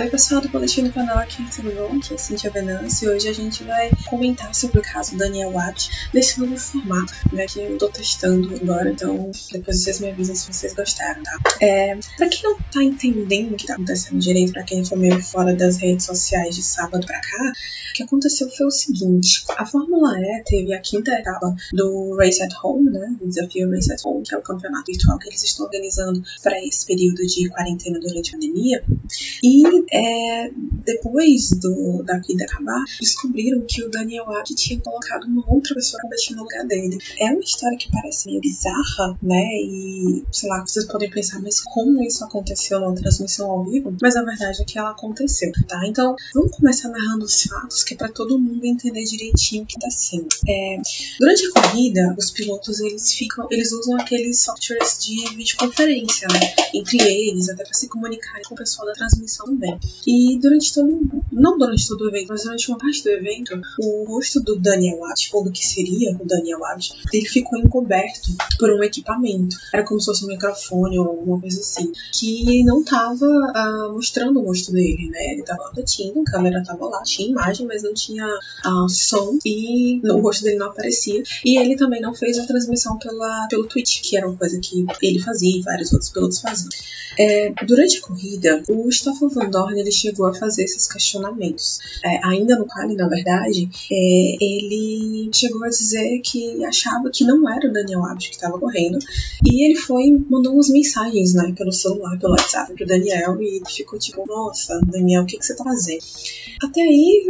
Oi pessoal do Boletim do Paddock, tudo bom? Aqui é Cintia Venâncio e hoje a gente vai comentar sobre o caso Daniel Watt nesse novo formato né, que eu tô testando agora, então depois vocês me avisam se vocês gostaram, tá? É, pra quem não tá entendendo o que tá acontecendo direito, pra quem for meio fora das redes sociais de sábado pra cá, que aconteceu foi o seguinte: a Fórmula E teve a quinta etapa do Race at Home, né? O desafio Race at Home, que é o campeonato virtual que eles estão organizando para esse período de quarentena durante a pandemia. E é, depois do, da vida acabar, descobriram que o Daniel Abt tinha colocado uma outra pessoa competindo no lugar dele. É uma história que parece meio bizarra, né? E sei lá, vocês podem pensar, mas como isso aconteceu na transmissão ao vivo? Mas a verdade é que ela aconteceu, tá? Então, vamos começar narrando os fatos, que é para todo mundo entender direitinho o que tá sendo. É, durante a corrida, os pilotos eles ficam, eles usam aqueles softwares de videoconferência, né? Entre eles, até para se comunicar com o pessoal da transmissão também. E durante todo, não durante todo o evento, mas durante uma parte do evento, o rosto do Daniel Abt, ou do que seria o Daniel Abt, ele ficou encoberto por um equipamento. Era como se fosse um microfone ou alguma coisa assim, que não tava uh, mostrando o rosto dele, né? Ele tava quietinho, a câmera tava lá, tinha imagem, mas não tinha uh, som e o rosto dele não aparecia. E ele também não fez a transmissão pela, pelo Twitch, que era uma coisa que ele fazia e vários outros pilotos faziam. É, durante a corrida, o Stoffel Van Dorn ele chegou a fazer esses questionamentos. É, ainda no quali, na verdade, é, ele chegou a dizer que achava que não era o Daniel Abt que estava correndo. E ele foi mandou umas mensagens né, pelo celular, pelo WhatsApp pro Daniel e ficou tipo, nossa, Daniel, o que, que você tá fazendo? Até aí,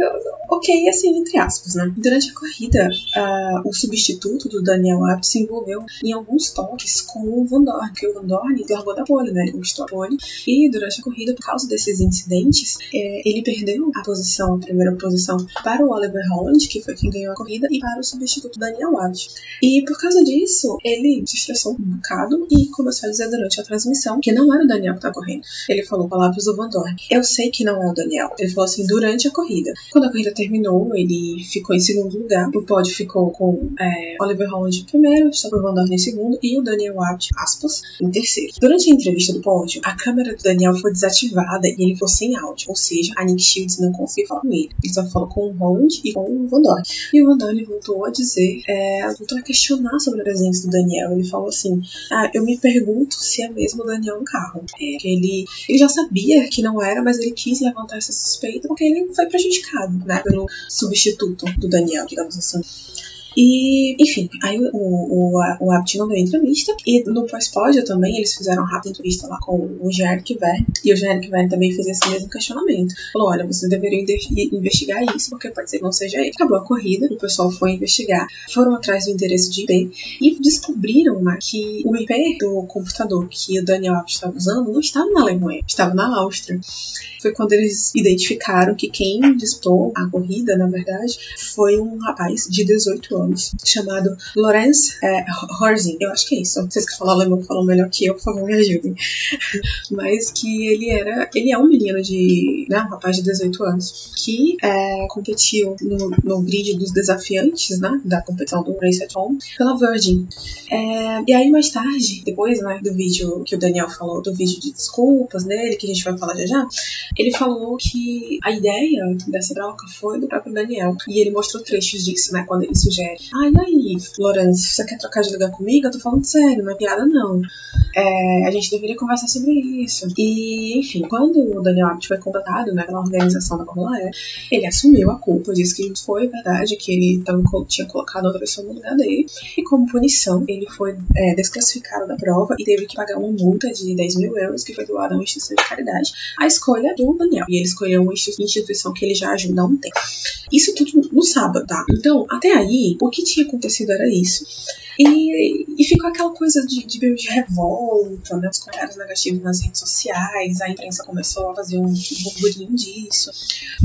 ok, assim, entre aspas, né? Durante a corrida, uh, o substituto do Daniel Abt se envolveu em alguns toques com o Van Dorn, porque o Van Dorn largou da pole, né? Ele conquistou a pole. E durante a corrida, por causa desses incidentes, é, ele perdeu a posição, a primeira posição, para o Oliver Holland, que foi quem ganhou a corrida, e para o substituto Daniel Abt. E por causa disso, ele se estressou um bocado e começou a dizer durante a transmissão que não era o Daniel que tá correndo. Ele falou palavras do Van Dorn. Eu sei que não é o Daniel. Ele falou assim durante a corrida. Quando a corrida terminou, ele ficou em segundo lugar. O pódio ficou com é, Oliver Holland em primeiro, Stoffel Van Dorn em segundo e o Daniel Abt, aspas, em terceiro. Durante a entrevista do pódio, a câmera do Daniel foi desativada e ele ficou sem áudio, ou seja, a Nick Shields não conseguiu falar com ele. Ele só falou com o Holland e com o Van Dorn. E o Van Dorn voltou a dizer, é, voltou a questionar sobre a presença do Daniel. Ele falou assim: Ah, eu me pergunto se é mesmo o Daniel no carro. É, ele, ele já sabia que não era, mas ele quis levantar essa suspeita porque ele foi prejudicado, né, pelo substituto do Daniel, digamos assim. E, enfim, aí o, o, o Abt não deu entrevista. E no pós-pódio também eles fizeram uma rápida entrevista lá com o Geric Verne. E o Geric Verne também fez esse mesmo questionamento. Falou: olha, vocês deveriam investigar isso, porque pode ser que não seja ele. Acabou a corrida, o pessoal foi investigar, foram atrás do endereço de IP e descobriram né, que o IP do computador que o Daniel Abt estava usando não estava na Alemanha, estava na Áustria. Foi quando eles identificaram que quem disputou a corrida, na verdade, foi um rapaz de 18 anos anos, chamado Lorenz é, Horzing, eu acho que é isso. Vocês que falam alemão falam melhor que eu, por favor, me ajudem. Mas que ele era, ele é um menino de, né, um rapaz de 18 anos, que é, competiu no, no grid dos desafiantes, né, da competição do Race at Home, pela Virgin. É, e aí mais tarde, depois, né, do vídeo que o Daniel falou, do vídeo de desculpas dele, que a gente vai falar já já, ele falou que a ideia dessa troca foi do próprio Daniel. E ele mostrou trechos disso, né, quando ele sugere Ai, aí, Lourenço, você quer trocar de lugar comigo? Eu tô falando sério, não é piada não. É, a gente deveria conversar sobre isso. E, enfim, quando o Daniel Abt foi contratado né, pela organização da Fórmula E, ele assumiu a culpa, disse que foi verdade, que ele tava, tinha colocado outra pessoa no lugar dele. E como punição, ele foi é, desclassificado da prova e teve que pagar uma multa de 10 mil euros que foi doada a uma instituição de caridade. A escolha do Daniel. E ele escolheu uma instituição que ele já ajuda há um tempo. Isso tudo no sábado, tá? Então, até aí, o que tinha acontecido era isso. E, e ficou aquela coisa de, de de revolta, né? Os comentários negativos nas redes sociais, a imprensa começou a fazer um burburinho disso.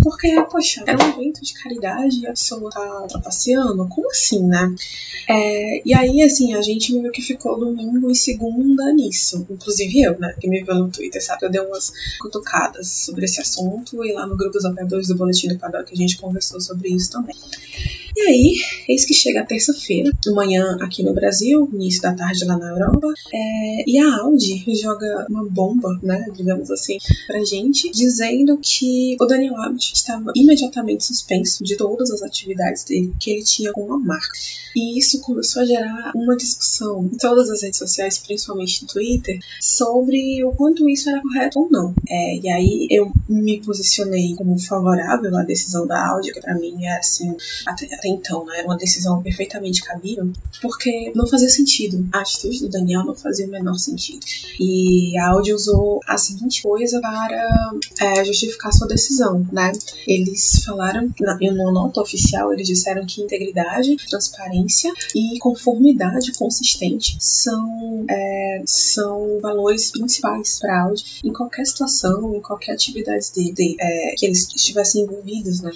Porque, poxa, era um evento de caridade e a pessoa tá trapaceando? Como assim, né? É, e aí, assim, a gente meio que ficou domingo e segunda nisso. Inclusive eu, né? Que me viu no Twitter, sabe? Eu dei umas cutucadas sobre esse assunto e lá no grupo dos apoiadores do Boletim do que a gente conversou sobre isso também. E aí, eis que chega a terça-feira, manhã aqui no Brasil, início da tarde lá na Europa, é, e a Audi joga uma bomba, né, digamos assim, pra gente, dizendo que o Daniel Abbott estava imediatamente suspenso de todas as atividades dele que ele tinha com a marca. E isso começou a gerar uma discussão em todas as redes sociais, principalmente no Twitter, sobre o quanto isso era correto ou não. É, e aí eu me posicionei como favorável à decisão da Audi, que para mim era assim, até então, né, era uma decisão perfeitamente cabível, porque não fazia sentido. A atitude do Daniel não fazia o menor sentido. E a Audi usou a seguinte coisa para é, justificar sua decisão, né? Eles falaram, em uma nota oficial, eles disseram que integridade, transparência e conformidade consistente são, é, são valores principais para a Audi em qualquer situação, em qualquer atividade de, de, é, que eles estivessem envolvidos, né?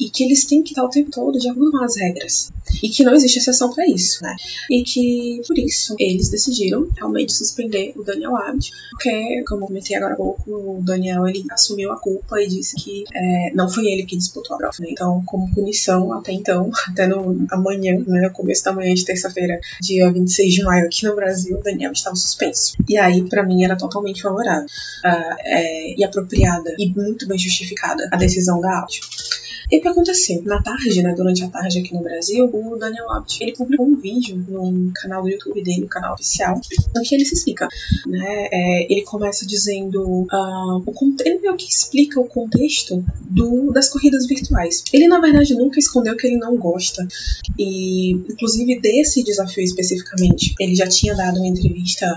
E que eles têm que estar o tempo todo de acordo as regras. E que não existe exceção para isso, né? E que, por isso, eles decidiram realmente suspender o Daniel Abbott, porque, como eu comentei agora há pouco, o Daniel ele assumiu a culpa e disse que é, não foi ele que disputou a prova. Né? Então, como punição, até então, até no amanhã, né, no começo da manhã de terça-feira, dia 26 de maio, aqui no Brasil, o Daniel estava suspenso. E aí, para mim, era totalmente favorável uh, é, e apropriada e muito bem justificada a decisão da Audi. E o que aconteceu? Na tarde, né, durante a tarde aqui no Brasil, o Daniel Abt, ele publicou um vídeo no canal do YouTube dele, no canal oficial, em que ele se explica, né? É, ele começa dizendo, uh, o, ele meio que explica o contexto do, das corridas virtuais. Ele, na verdade, nunca escondeu que ele não gosta, e inclusive desse desafio especificamente, ele já tinha dado uma entrevista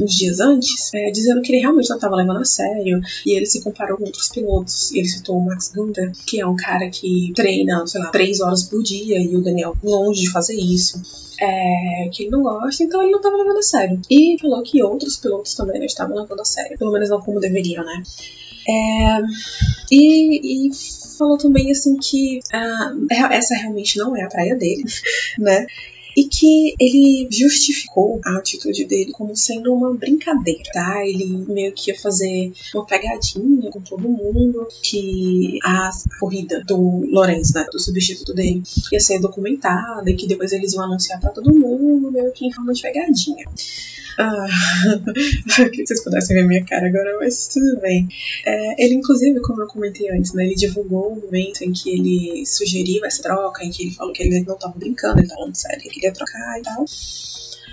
uns dias antes, é, dizendo que ele realmente não estava levando a sério, e ele se comparou com outros pilotos, ele citou o Max Gunther, que é um cara que treina, sei lá, três horas por dia e o Daniel longe de fazer isso. É, que ele não gosta, então ele não estava levando a sério. E falou que outros pilotos também não estavam levando a sério, pelo menos não como deveriam, né? É, e, e, falou também assim que uh, essa realmente não é a praia dele, né? E que ele justificou a atitude dele como sendo uma brincadeira, tá? Ele meio que ia fazer uma pegadinha com todo mundo, que a corrida do Lorenz, né, do substituto dele, ia ser documentada e que depois eles iam anunciar para todo mundo, meio que em forma de pegadinha. Ah, que vocês pudessem ver minha cara agora, mas tudo bem. É, ele, inclusive, como eu comentei antes, né, ele divulgou o momento em que ele sugeriu essa troca, em que ele falou que ele não estava brincando, ele estava falando sério, trocar e tal.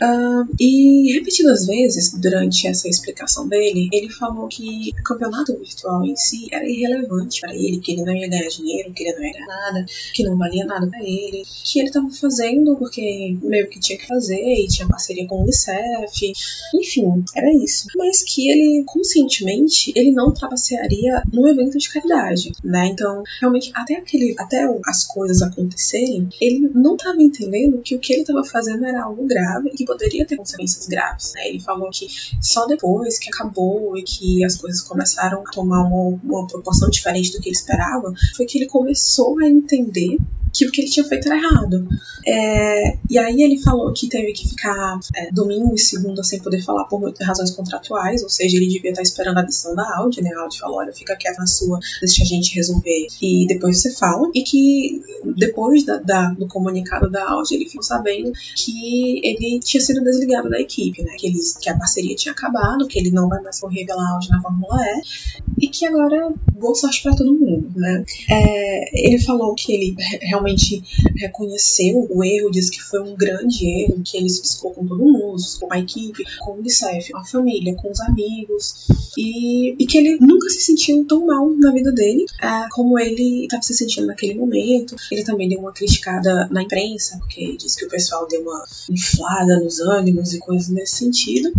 Uh, e repetidas vezes, durante essa explicação dele, ele falou que o campeonato virtual em si era irrelevante para ele, que ele não ia ganhar dinheiro, que ele não ia ganhar nada, que não valia nada para ele, que ele estava fazendo porque meio que tinha que fazer e tinha parceria com o Unicef, enfim, era isso. Mas que ele, conscientemente, ele não trabalharia num evento de caridade, né? Então, realmente, até aquele, até as coisas acontecerem, ele não estava entendendo que o que ele estava fazendo era algo grave poderia ter consequências graves. Né? Ele falou que só depois que acabou e que as coisas começaram a tomar uma, uma proporção diferente do que ele esperava, foi que ele começou a entender que o que ele tinha feito era errado. É, e aí ele falou que teve que ficar é, domingo e segunda sem poder falar por razões contratuais, ou seja, ele devia estar esperando a decisão da Audi, né? A Audi falou, olha, fica quieto na sua, deixa a gente resolver e depois você fala. E que depois da, da, do comunicado da Audi, ele ficou sabendo que ele tinha sido desligado da equipe, né? Que, eles, que a parceria tinha acabado, que ele não vai mais correr pela Audi na Fórmula E e que agora boa sorte para todo mundo, né? É, ele falou que ele realmente reconheceu o erro, disse que foi um grande erro, que ele se explicou com todo mundo, com a equipe, com o Unicef, com a família, com os amigos, e, e que ele nunca se sentiu tão mal na vida dele é, como ele estava se sentindo naquele momento. Ele também deu uma criticada na imprensa, porque disse que o pessoal deu uma inflada nos ânimos e coisas nesse sentido,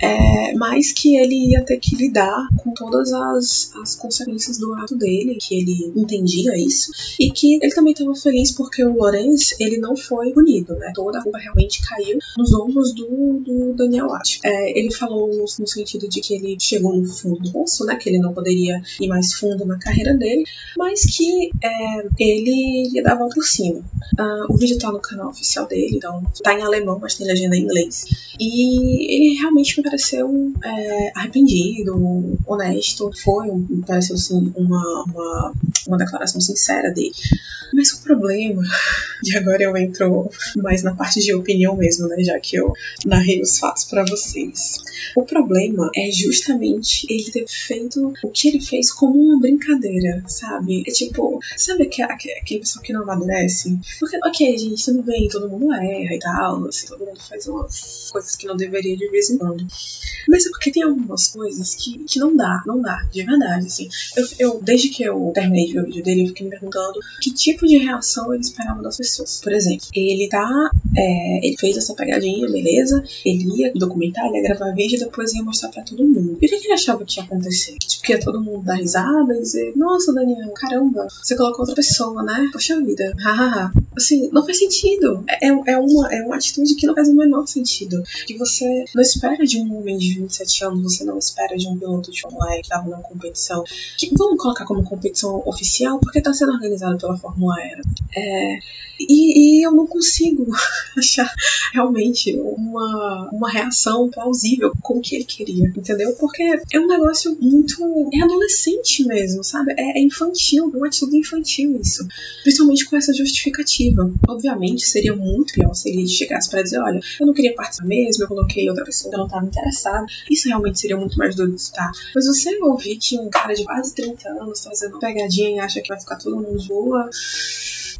é, mas que ele ia ter que lidar com todas as, as consequências do ato dele, que ele entendia isso, e que ele também estava feliz porque o Lorenz ele não foi punido, né? Toda a culpa realmente caiu nos ombros do, do Daniel Watt. É, ele falou no, no, sentido de que ele chegou no fundo do poço, né? Que ele não poderia ir mais fundo na carreira dele, mas que é, ele ia dar a volta por cima. Uh, o vídeo tá no canal oficial dele, então tá em alemão, mas tem em inglês. E ele realmente me pareceu é, arrependido, honesto. Foi, me pareceu assim, uma, uma, uma declaração sincera dele. Mas o problema, e agora eu entro mais na parte de opinião mesmo, né? Já que eu narrei os fatos para vocês. O problema é justamente ele ter feito o que ele fez como uma brincadeira, sabe? É tipo, sabe aquele, aquele pessoal que não amadurece? Porque, ok, gente, tudo bem, todo mundo erra e tal, assim, todo mundo faz umas coisas que não deveria de vez em quando. Mas é porque tem algumas coisas que, que não dá, não dá, de verdade, assim. Eu, eu, desde que eu terminei de ver o vídeo dele, eu fiquei me perguntando que tipo de reação ele esperava das pessoas. Por exemplo, ele tá. É, ele fez essa pegadinha, beleza? Ele ia documentar, ele ia gravar vídeo e depois ia mostrar pra todo mundo. E o que ele achava que ia acontecer? Tipo, que ia todo mundo dar risada e dizer, nossa, Daniel, caramba, você colocou outra pessoa, né? Poxa vida, hahaha. assim, não faz sentido. É, é, uma, é uma atitude que não faz o menor sentido. Que você não espera de um homem de 27 anos, você não espera de um piloto de Fórmula E que tava numa competição. Que vamos colocar como competição oficial porque tá sendo organizado pela Fórmula E. É, e, e, eu não consigo achar realmente uma, uma reação plausível com o que ele queria, entendeu? Porque é um negócio muito. É adolescente mesmo, sabe? É, é infantil, é uma atitude infantil isso. Principalmente com essa justificativa. Obviamente seria muito pior se ele chegasse para dizer: olha, eu não queria participar mesmo, eu coloquei outra pessoa que não estava interessada. Isso realmente seria muito mais de estar. Mas você ouvir que um cara de quase 30 anos fazendo pegadinha e acha que vai ficar todo mundo boa.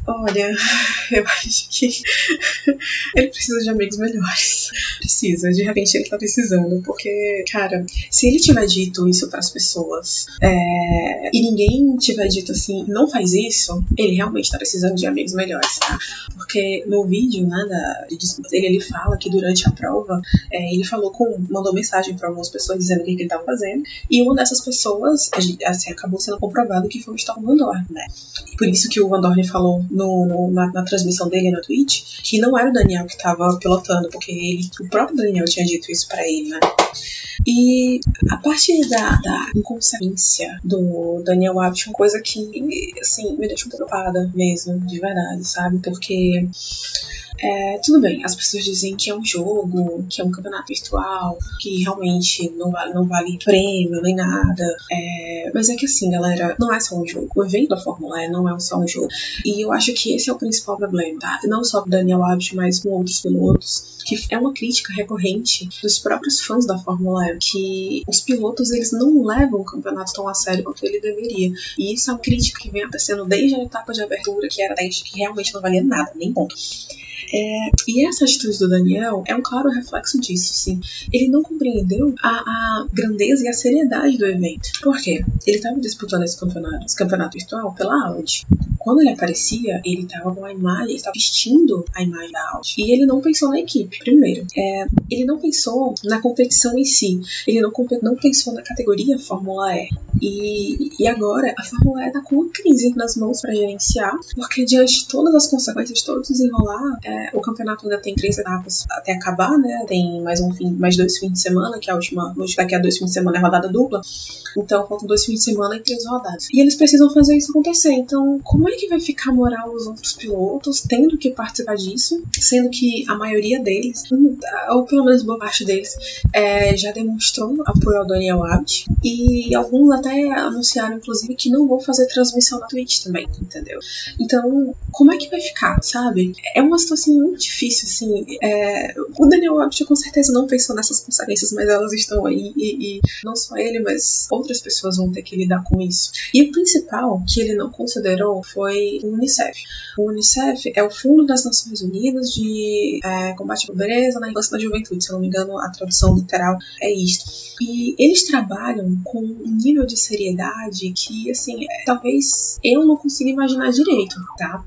Olha, eu acho que ele precisa de amigos melhores. Precisa, de repente ele tá precisando, porque, cara, se ele tiver dito isso para as pessoas é, e ninguém tiver dito assim, não faz isso, ele realmente tá precisando de amigos melhores, tá? Porque no vídeo, né, da, ele fala que durante a prova é, ele falou com, mandou mensagem para algumas pessoas dizendo o que, que ele tava fazendo, e uma dessas pessoas, assim, acabou sendo comprovado que foi o Storm Van Dorn, né? Por isso que o Van Dorn falou no, na, na, transmissão dele na Twitch que não era o Daniel que estava pilotando, porque ele, o próprio Daniel tinha dito isso para ele, né? E a parte da, da inconsequência do Daniel Abt uma coisa que, assim, me deixa preocupada mesmo, de verdade, sabe? Porque é, tudo bem, as pessoas dizem que é um jogo, que é um campeonato virtual, que realmente não vale, não vale prêmio nem nada. É, mas é que assim, galera, não é só um jogo. O evento da Fórmula E não é só um jogo. E eu acho que esse é o principal problema, tá? Não só do Daniel Abt, mas com outros pilotos que é uma crítica recorrente dos próprios fãs da Fórmula E, que os pilotos eles não levam o campeonato tão a sério quanto ele deveria. E isso é uma crítica que vem acontecendo desde a etapa de abertura, que era teste que realmente não valia nada, nem ponto. É, e essa atitude do Daniel é um claro reflexo disso, sim. Ele não compreendeu a, a grandeza e a seriedade do evento. Por quê? Ele estava disputando esse campeonato, esse campeonato virtual pela Audi. Quando ele aparecia, ele estava com a imagem, ele estava vestindo a imagem da Audi. E ele não pensou na equipe, primeiro. É, ele não pensou na competição em si. Ele não, não pensou na categoria Fórmula E. E, e agora a Fórmula E está com uma crise nas mãos para gerenciar, porque diante de todas as consequências, de todo desenrolar, é, o campeonato ainda tem três etapas até acabar, né? Tem mais um fim, mais dois fins de semana, que é a última, daqui a dois fins de semana é rodada dupla. Então faltam dois fins de semana e três rodadas. E eles precisam fazer isso acontecer. Então, como é que vai ficar moral dos outros pilotos tendo que participar disso, sendo que a maioria deles, ou pelo menos boa parte deles, é, já demonstrou apoio ao Daniel Abt e alguns até anunciaram, inclusive, que não vão fazer transmissão na Twitch também, entendeu? Então, como é que vai ficar, sabe? É uma situação muito difícil, assim. É, o Daniel Abt com certeza não pensou nessas consequências, mas elas estão aí e, e não só ele, mas outras pessoas vão ter que lidar com isso. E o principal que ele não considerou foi o Unicef. O Unicef é o Fundo das Nações Unidas de é, Combate à Pobreza na Infância na Juventude, se eu não me engano, a tradução literal é isto. E eles trabalham com um nível de seriedade que, assim, é, talvez eu não consiga imaginar direito, tá?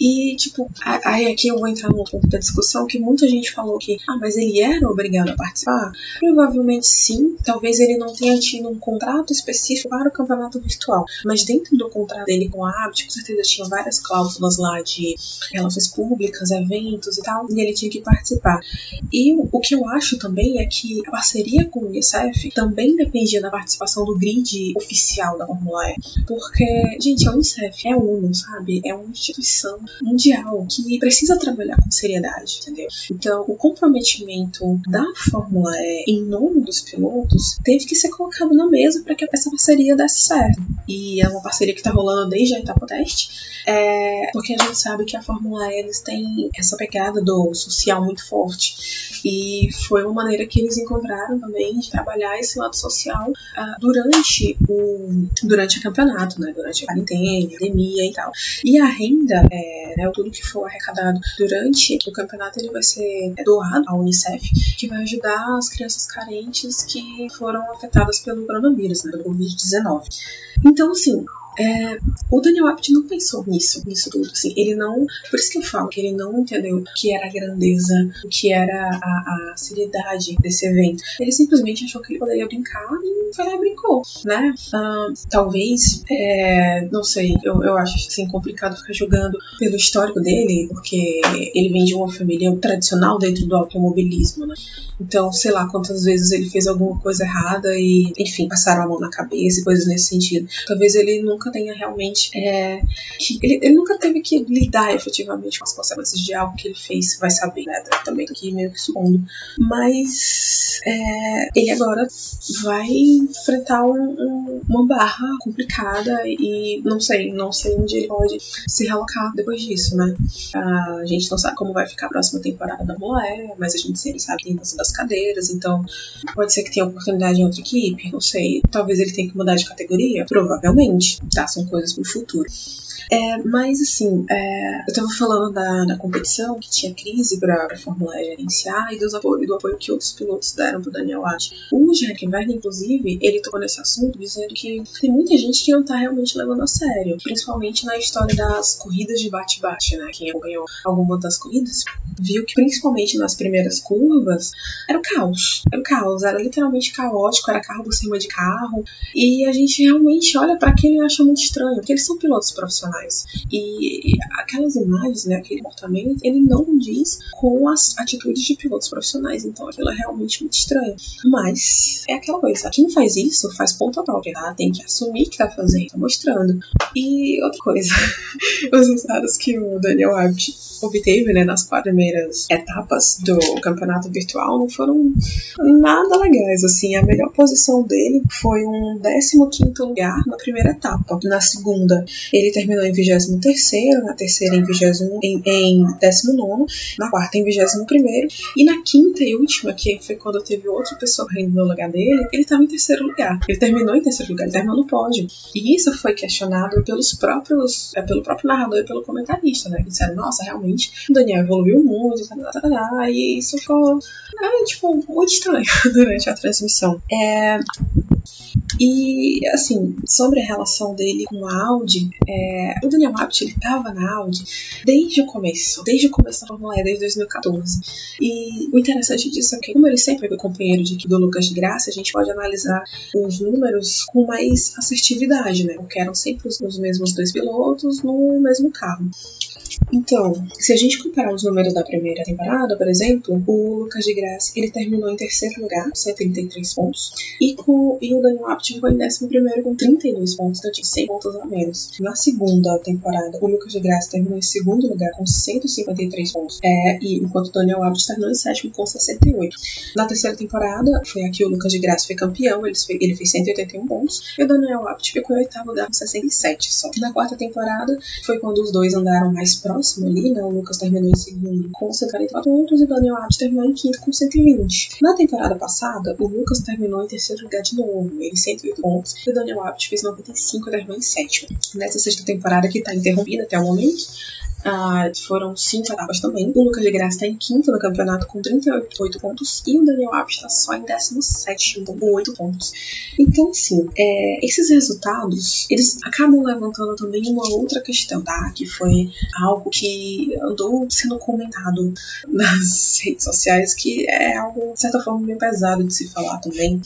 E, tipo, aí aqui eu vou entrar num ponto da discussão que muita gente falou que, ah, mas ele era obrigado a participar? Provavelmente sim. Talvez ele não tenha tido um contrato específico para o campeonato virtual. Mas dentro do contrato dele com a Abt, com certeza tinha várias cláusulas lá de relações públicas, eventos e tal, e ele tinha que participar. E o que eu acho também é que a parceria com o Unicef também dependia da participação do grid oficial da Fórmula E. Porque, gente, a Unicef é ONU, sabe? É uma instituição mundial que precisa trabalhar com seriedade, entendeu? Então, o comprometimento da Fórmula E em nome dos pilotos teve que ser colocado na mesa para que essa parceria desse certo. E é uma parceria que está rolando desde a etapa teste, é, porque a gente sabe que a Fórmula E eles têm essa pegada do social muito forte. E foi uma maneira que eles encontraram também de trabalhar esse lado social uh, durante o durante o campeonato, né? Durante a quarentena, a pandemia e tal. E a renda, é, né, tudo que for arrecadado durante o campeonato, ele vai ser doado à Unicef, que vai ajudar as crianças carentes que foram afetadas pelo coronavírus, né, do Covid-19. Então, assim, é, o Daniel Abt não pensou nisso, nisso tudo, assim, ele não, por isso que eu falo que ele não entendeu o que era a grandeza, o que era a, a seriedade desse evento. Ele simplesmente achou que ele poderia brincar e foi lá e brincou, né? Uh, talvez, é, não sei, eu, eu acho assim complicado ficar julgando pelo histórico dele, porque ele vem de uma família tradicional dentro do automobilismo, né? Então, sei lá quantas vezes ele fez alguma coisa errada e, enfim, passaram a mão na cabeça e coisas nesse sentido. Talvez ele nunca tenha realmente. É, ele, ele, nunca teve que lidar efetivamente com as consequências de algo que ele fez, vai saber, né? Também aqui meio que supondo. Mas é, ele agora vai enfrentar um, um, uma barra complicada e não sei, não sei onde ele pode se realocar depois disso, né? A gente não sabe como vai ficar a próxima temporada da Moé, mas a gente sempre sabe que tem das cadeiras, então pode ser que tenha oportunidade em outra equipe, não sei. Talvez ele tenha que mudar de categoria, provavelmente, tá? São coisas pro futuro. É, mas assim, é, eu tava falando da, da competição, que tinha crise pra, pra Fórmula E gerenciar e dos apoio, do apoio que outros pilotos deram pro Daniel Watt. O Jack Werner, inclusive, ele tocou nesse assunto dizendo que tem muita gente que não tá realmente levando a sério, principalmente na história das corridas de bate-bate, né? Quem acompanhou alguma das corridas viu que principalmente nas primeiras curvas era o caos. Era o caos, era literalmente caótico, era carro por cima de carro. E a gente realmente olha para aquilo e acha muito estranho, porque eles são pilotos profissionais E aquelas imagens, né, aquele comportamento, ele não diz com as atitudes de pilotos profissionais. Então aquilo é realmente muito estranho. Mas é aquela coisa, quem faz isso faz ponta própria, tá? Tem que assumir que tá fazendo, tá mostrando. E outra coisa, os resultados que o Daniel Abt obteve, né, nas quatro primeiras etapas do campeonato virtual não foram nada legais, assim. A melhor posição dele foi um 15 lugar na primeira etapa. Na segunda, ele terminou em 23 na terceira em, 20, em, em 19 na quarta em 21 e na quinta e última, que foi quando teve outra pessoa rindo no lugar dele, ele estava em terceiro lugar. Ele terminou em terceiro lugar, ele terminou no pódio. E isso foi questionado pelos próprios, é, pelo próprio narrador e pelo comentarista, né? Que disseram, nossa, realmente, o Daniel evoluiu muito, tá, tá, tá, tá, e isso ficou, é, tipo, muito estranho durante a transmissão. É, e, assim, sobre a relação dele com a Audi, é, o Daniel Abt, ele tava na Audi desde o começo, desde o começo da Fórmula E, desde 2014. E o interessante disso é que, como ele sempre foi companheiro de do Lucas de Graça, a gente pode analisar os números com mais assertividade, né? Porque eram sempre os mesmos dois pilotos no mesmo carro. Então, se a gente comparar os números da primeira temporada, por exemplo, o Lucas de Graça ele terminou em terceiro lugar, 133 pontos, e, com, e o Daniel Abt ficou em décimo primeiro com 32 pontos, então tinha 100 pontos a menos. Na segunda temporada, o Lucas de Graça terminou em segundo lugar com 153 pontos, é, e enquanto o Daniel Abt terminou em sétimo com 68. Na terceira temporada, foi aqui o Lucas de Graça foi campeão, ele fez, ele fez 181 pontos, e o Daniel Abt ficou em oitavo lugar com 67 só. Na quarta temporada, foi quando os dois andaram mais próximo ali, né? O Lucas terminou em segundo com 144 pontos e o Daniel Abt terminou em quinto com 120. Na temporada passada, o Lucas terminou em terceiro lugar de novo, ele 108 pontos, e o Daniel Abt fez 95 e terminou em sétimo. Nessa sexta temporada que está interrompida até o momento, ah, foram cinco etapas também. O Lucas de Graça está em quinto no campeonato com 38 pontos e o Daniel Alves está só em 17 com 8 pontos. Então, assim, é, esses resultados eles acabam levantando também uma outra questão, tá? Que foi algo que andou sendo comentado nas redes sociais, que é algo, de certa forma, meio pesado de se falar também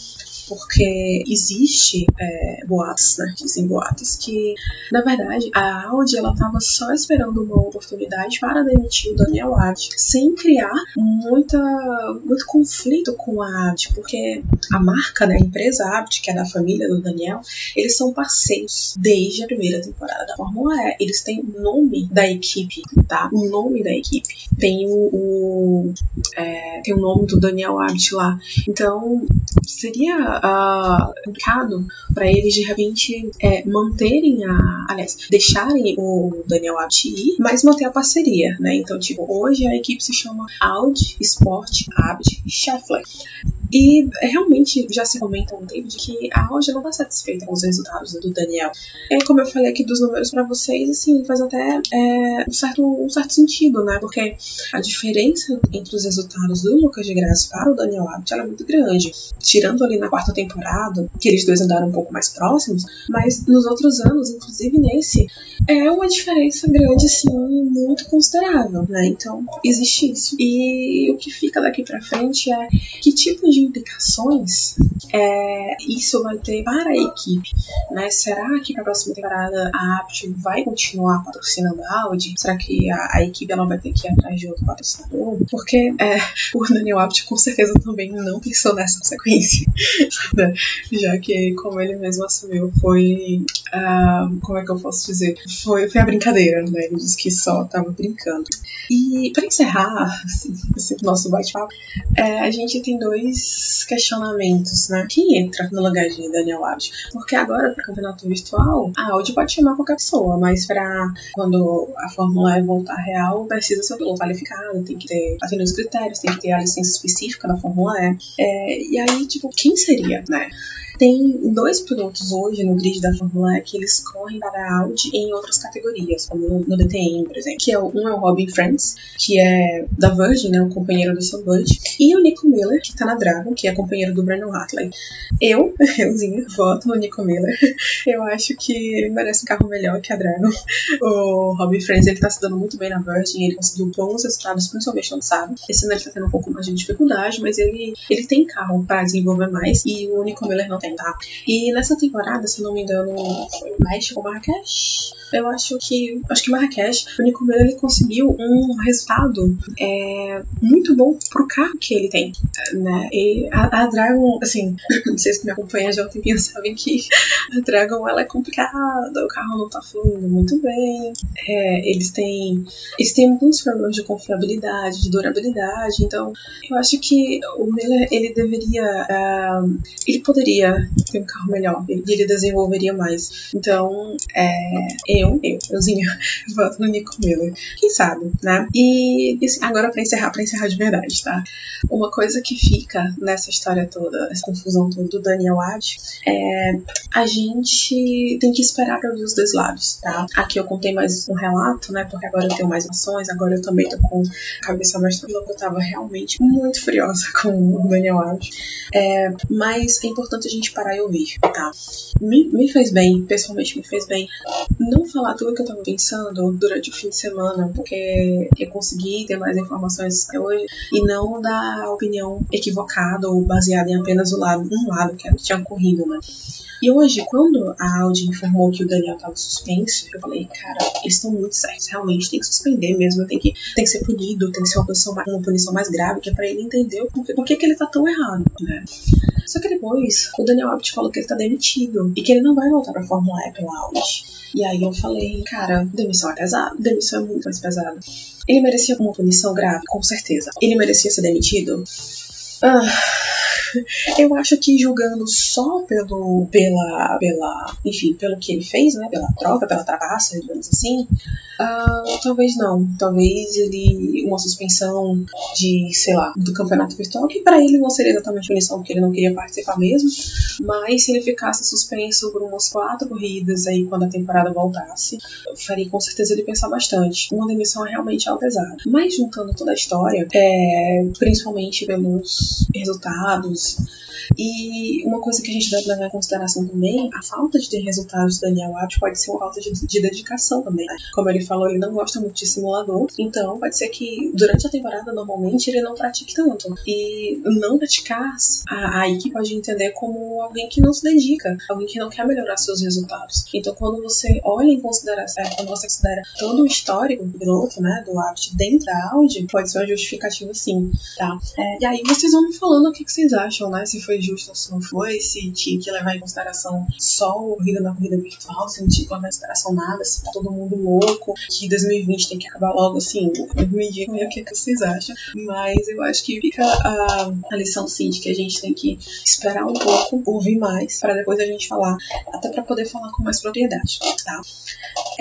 porque existe é, boatos, né? Dizem boatos que, na verdade, a Audi ela estava só esperando uma oportunidade para demitir o Daniel Abt, sem criar muita, muito conflito com a Abt, porque a marca, né, a empresa Abt, que é da família do Daniel, eles são parceiros desde a primeira temporada da Fórmula E. Eles têm nome da equipe, tá? O nome da equipe. Tem o, o é, tem o nome do Daniel Abt lá. Então, seria uh, complicado para eles de repente é, manterem a. Aliás, deixarem o Daniel Abt ir, mas manter a parceria, né? Então, tipo, hoje a equipe se chama Audi Sport Abt Scheffler. E realmente já se comenta um tempo de que a Audi não está satisfeita com os resultados do Daniel. É como eu falei aqui dos números para vocês, assim, faz até é, um, certo, um certo sentido, né? Porque a diferença entre os resultados do Lucas de Graça para o Daniel Abt é muito grande. Tirando ali na quarta temporada, que eles dois andaram um pouco mais próximos, mas nos outros anos, inclusive nesse, é uma diferença grande, assim, muito considerável, né? Então, existe isso. E o que fica daqui para frente é que tipo de implicações é, isso vai ter para a equipe, né? Será que para a próxima temporada a Apt vai continuar patrocinando a Audi? Será que a, a, equipe ela vai ter que ir atrás de outro patrocinador? Porque é, o Daniel Apt com certeza também não pensou nessa sequência, né? já que como ele mesmo assumiu foi uh, como é que eu posso dizer foi, foi a brincadeira, né? Ele disse que só tava brincando. E para encerrar assim, esse nosso bate-papo, é, a gente tem dois questionamentos, né? Quem entra no lugar de Daniel Audi? Porque agora, para campeonato virtual, a Audi pode chamar qualquer pessoa, mas para quando a Fórmula E voltar real, precisa ser um piloto qualificado, tem que ter atender os critérios, tem que ter a licença específica da Fórmula E. É, e aí, tipo, quem seria, né? Tem dois pilotos hoje no grid da Fórmula E que eles correm para a Audi em outras categorias, como no, DTM, por exemplo. Que é, um é o Robin Friends, que é da Virgin, né, o companheiro do Sam Bud, e o Nico Miller, que está na Dragon, que é companheiro do Brandon Hartley. Eu, euzinho, voto no Nico Miller. Eu acho que ele merece um carro melhor que a Dragon. O Robin Friends, ele tá se dando muito bem na Virgin, ele conseguiu bons resultados, principalmente no sábado. Esse ano ele tá tendo um pouco mais de dificuldade, mas ele, ele tem carro para desenvolver mais, e o Nico Miller não tem, tá? E nessa temporada, se não me engano, foi México ou Marrakech? Eu acho que. Acho que Marrakech, o Nico Miller ele conseguiu um resultado é, muito bom pro carro que ele tem. Né? E a, a Dragon, assim, vocês que me acompanham já há um tempinho sabem que a Dragon ela é complicada, o carro não tá fluindo muito bem. É, eles têm. Eles têm alguns problemas de confiabilidade, de durabilidade. Então, eu acho que o Miller ele deveria. Uh, ele poderia ter um carro melhor, ele, ele desenvolveria mais. Então, é, eu, eu, euzinha, voto no Nico Miller. Quem sabe, né? E, e assim, agora para encerrar, para encerrar de verdade, tá? Uma coisa que fica nessa história toda, essa confusão toda do Daniel Ad, é a gente tem que esperar para ouvir os dois lados, tá? Aqui eu contei mais um relato, né? Porque agora eu tenho mais ações, agora eu também tô com a cabeça mais tranquila, eu tava realmente muito furiosa com o Daniel Ad. É, mas é importante a gente parar e ouvir, tá? Me, me fez bem, pessoalmente me fez bem, não falar tudo que eu tava pensando durante o fim de semana, porque eu consegui ter mais informações hoje e não dar opinião equivocada ou baseada em apenas o lado, um lado que tinha ocorrido, né? E hoje, quando a Audi informou que o Daniel estava suspenso, eu falei, cara, eles estão muito certos. Realmente tem que suspender mesmo, tem que, tem que ser punido, tem que ser uma punição, uma punição mais grave, que é pra ele entender por por que, que ele tá tão errado, né? Só que depois, o Daniel Abt falou que ele tá demitido e que ele não vai voltar pra Fórmula E pela Audi. E aí eu falei, cara, demissão é pesada, demissão é muito mais pesada. Ele merecia uma punição grave, com certeza. Ele merecia ser demitido? Ah, eu acho que julgando só pelo, pela, pela, enfim, pelo que ele fez, né, pela troca, pela trapaça, digamos assim, uh, talvez não. Talvez ele, uma suspensão de, sei lá, do campeonato virtual, que para ele não seria exatamente punição, porque ele não queria participar mesmo, mas se ele ficasse suspenso por umas quatro corridas aí quando a temporada voltasse, faria com certeza ele pensar bastante. Uma demissão é realmente algo pesado. Mas juntando toda a história, é, principalmente pelos resultados E uma coisa que a gente deve levar em consideração também, a falta de ter resultados do Daniel Abt pode ser uma falta de, de dedicação também. Né? Como ele falou, ele não gosta muito de simulador, então pode ser que durante a temporada, normalmente, ele não pratique tanto. E não praticar, a, a equipe pode entender como alguém que não se dedica, alguém que não quer melhorar seus resultados. Então, quando você olha em consideração, é, quando você considera todo o histórico do piloto, né, do Abt dentro da Audi, pode ser uma justificativa sim, tá? É, e aí vocês vão me falando o que, que vocês acham, né? Se foi justo ou se não foi, se tinha que levar em consideração só a corrida na corrida virtual, se não tinha que levar em consideração nada, se tá todo mundo louco, que 2020 tem que acabar logo, assim, me digam o que, que vocês acham. Mas eu acho que fica a, a lição sim de que a gente tem que esperar um pouco, ouvir mais, para depois a gente falar, até para poder falar com mais propriedade, tá?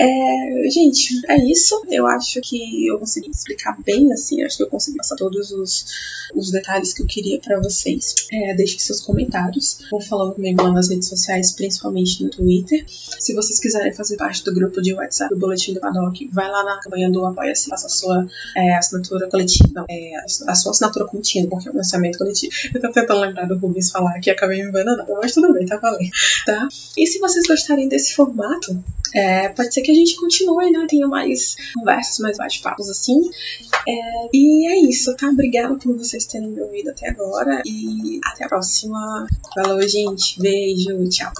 É, gente, é isso. Eu acho que eu consegui explicar bem, assim, acho que eu consegui passar todos os, os detalhes que eu queria para vocês. É, deixe seus comentários, vão falando comigo lá nas redes sociais, principalmente no Twitter. Se vocês quiserem fazer parte do grupo de WhatsApp do Boletim do Paddock, vai lá na campanha do Apoia-se, faça a sua é, assinatura coletiva, é, a sua assinatura contínua, porque é um lançamento coletivo. Eu tô tentando lembrar do Rubens falar que acabei me enganando, mas tudo bem, tá valendo, tá? E se vocês gostarem desse formato, é, pode ser a gente continue, né? Tenha mais conversas, mais bate-papos assim. É, e é isso, tá? Obrigada por vocês terem me ouvido até agora e até a próxima. Falou, gente. Beijo, tchau.